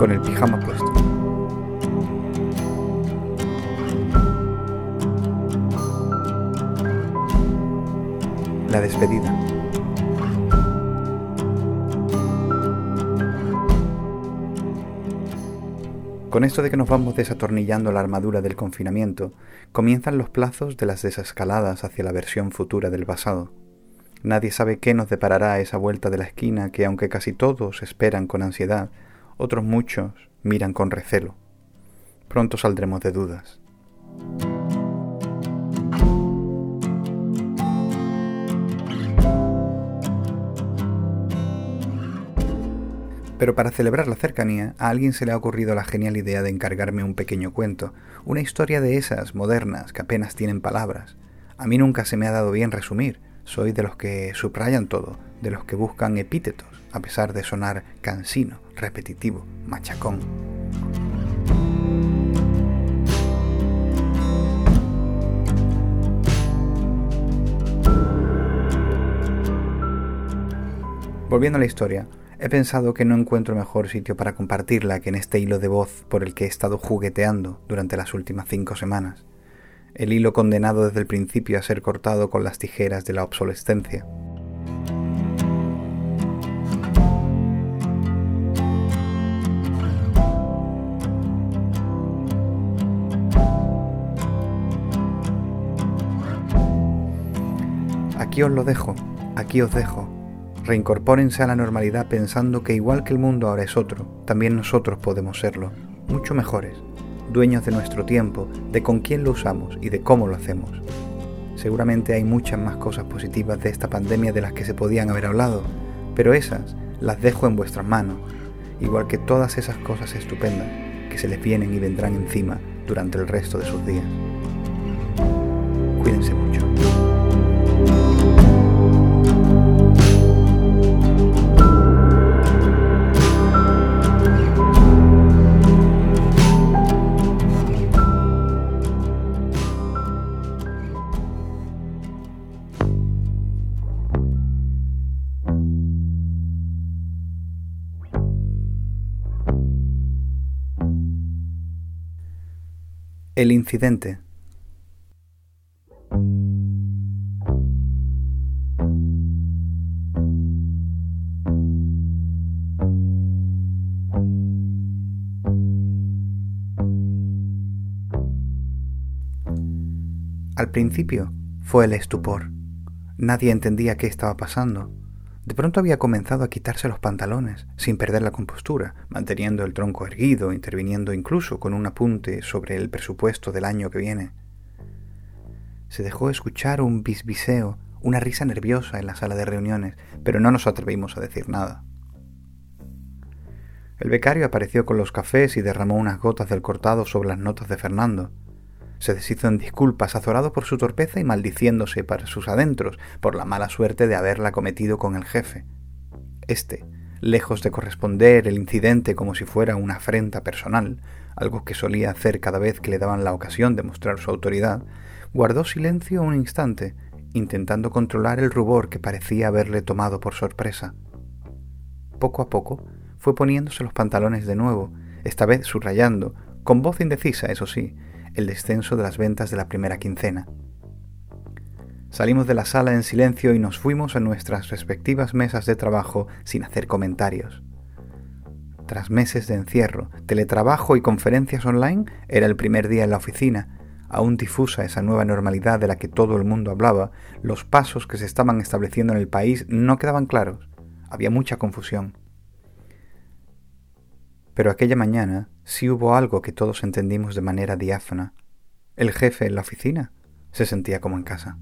con el pijama puesto. La despedida. Con esto de que nos vamos desatornillando la armadura del confinamiento, comienzan los plazos de las desescaladas hacia la versión futura del pasado. Nadie sabe qué nos deparará esa vuelta de la esquina que, aunque casi todos esperan con ansiedad, otros muchos miran con recelo. Pronto saldremos de dudas. Pero para celebrar la cercanía, a alguien se le ha ocurrido la genial idea de encargarme un pequeño cuento, una historia de esas modernas que apenas tienen palabras. A mí nunca se me ha dado bien resumir, soy de los que subrayan todo, de los que buscan epítetos, a pesar de sonar cansino, repetitivo, machacón. Volviendo a la historia, He pensado que no encuentro mejor sitio para compartirla que en este hilo de voz por el que he estado jugueteando durante las últimas cinco semanas. El hilo condenado desde el principio a ser cortado con las tijeras de la obsolescencia. Os lo dejo, aquí os dejo, Reincorpórense a la normalidad pensando que igual que el mundo ahora es otro, también nosotros podemos serlo, mucho mejores, dueños de nuestro tiempo, de con quién lo usamos y de cómo lo hacemos. Seguramente hay muchas más cosas positivas de esta pandemia de las que se podían haber hablado, pero esas las dejo en vuestras manos, igual que todas esas cosas estupendas que se les vienen y vendrán encima durante el resto de sus días. Cuídense El incidente. Al principio fue el estupor. Nadie entendía qué estaba pasando. De pronto había comenzado a quitarse los pantalones, sin perder la compostura, manteniendo el tronco erguido, interviniendo incluso con un apunte sobre el presupuesto del año que viene. Se dejó escuchar un bisbiseo, una risa nerviosa en la sala de reuniones, pero no nos atrevimos a decir nada. El becario apareció con los cafés y derramó unas gotas del cortado sobre las notas de Fernando. Se deshizo en disculpas, azorado por su torpeza y maldiciéndose para sus adentros por la mala suerte de haberla cometido con el jefe. Este, lejos de corresponder el incidente como si fuera una afrenta personal, algo que solía hacer cada vez que le daban la ocasión de mostrar su autoridad, guardó silencio un instante, intentando controlar el rubor que parecía haberle tomado por sorpresa. Poco a poco fue poniéndose los pantalones de nuevo, esta vez subrayando, con voz indecisa, eso sí, el descenso de las ventas de la primera quincena. Salimos de la sala en silencio y nos fuimos a nuestras respectivas mesas de trabajo sin hacer comentarios. Tras meses de encierro, teletrabajo y conferencias online, era el primer día en la oficina, aún difusa esa nueva normalidad de la que todo el mundo hablaba, los pasos que se estaban estableciendo en el país no quedaban claros, había mucha confusión. Pero aquella mañana sí hubo algo que todos entendimos de manera diáfana. El jefe en la oficina se sentía como en casa.